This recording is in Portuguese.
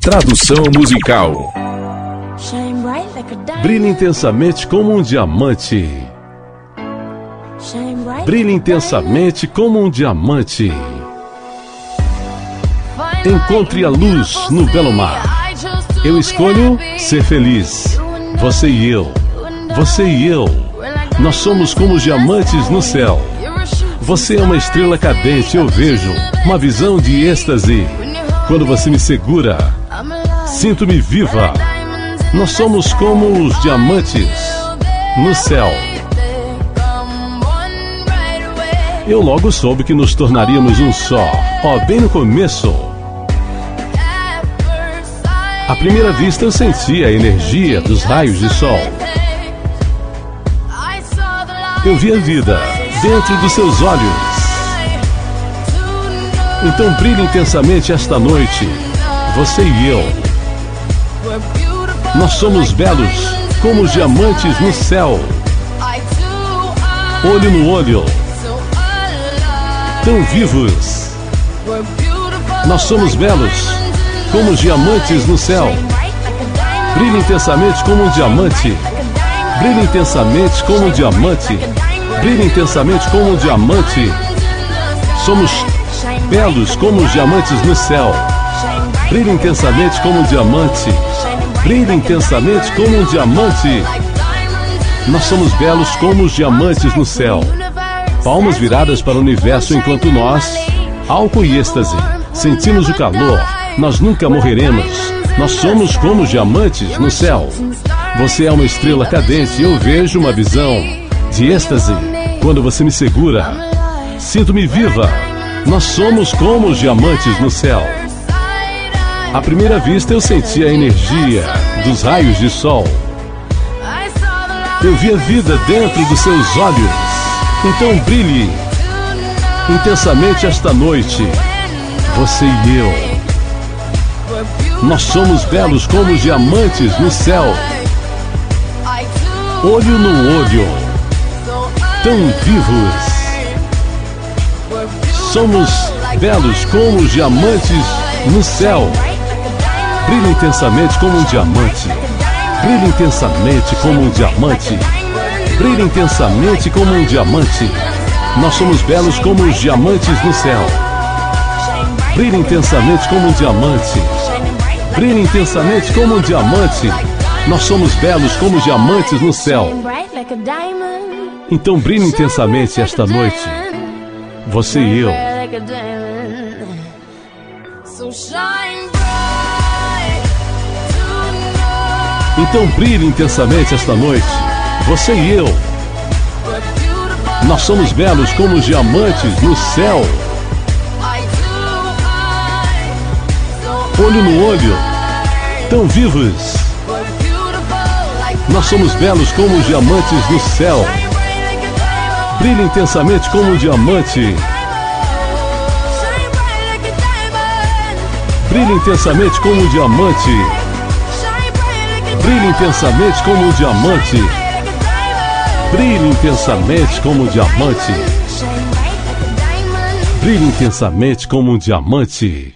Tradução musical. Brilhe intensamente como um diamante. Brilhe intensamente como um diamante. Encontre a luz no belo mar. Eu escolho ser feliz. Você e eu. Você e eu. Nós somos como os diamantes no céu. Você é uma estrela cadente, eu vejo. Uma visão de êxtase. Quando você me segura. Sinto-me viva. Nós somos como os diamantes no céu. Eu logo soube que nos tornaríamos um só. Ó, bem no começo. À primeira vista eu senti a energia dos raios de sol. Eu vi a vida dentro dos seus olhos. Então brilhe intensamente esta noite. Você e eu. Nós somos belos como os diamantes no céu. Olho no olho. Tão vivos. Nós somos belos como os diamantes no céu. Shine bright like a diamond. Brilhe intensamente como um diamante. Like a diamond. Brilhe intensamente como um diamante. Brilhe intensamente como um diamante. Somos belos como os diamantes no céu. Brilhe intensamente como um diamante. Brilhe intensamente como um diamante. Nós somos belos como os diamantes no céu. Palmas viradas para o universo enquanto nós, álcool e êxtase, sentimos o calor. Nós nunca morreremos. Nós somos como os diamantes no céu. Você é uma estrela cadente e eu vejo uma visão de êxtase quando você me segura. Sinto-me viva. Nós somos como os diamantes no céu. À primeira vista eu senti a energia dos raios de sol. Eu vi a vida dentro dos seus olhos. Então brilhe intensamente esta noite. Você e eu. Nós somos belos como diamantes no céu. Olho no olho. Tão vivos. Somos belos como os diamantes no céu. Brilhe intensamente como um diamante. Brilhe intensamente como um diamante. Brilhe intensamente como um diamante. Nós somos belos como os diamantes no céu. Brilhe intensamente como um diamante. Brilhe intensamente como um diamante. Nós somos belos como diamantes no céu. Então brilhe intensamente esta noite. Você e eu. So shine Então brilhe intensamente esta noite. Você e eu. Nós somos belos como os diamantes no céu. Olho no olho. Tão vivos. Nós somos belos como os diamantes no céu. Brilhe intensamente como um diamante. Brilhe intensamente como um diamante. Brilhe intensamente como um diamante. Brilhe intensamente como um diamante. Brilhe intensamente como um diamante.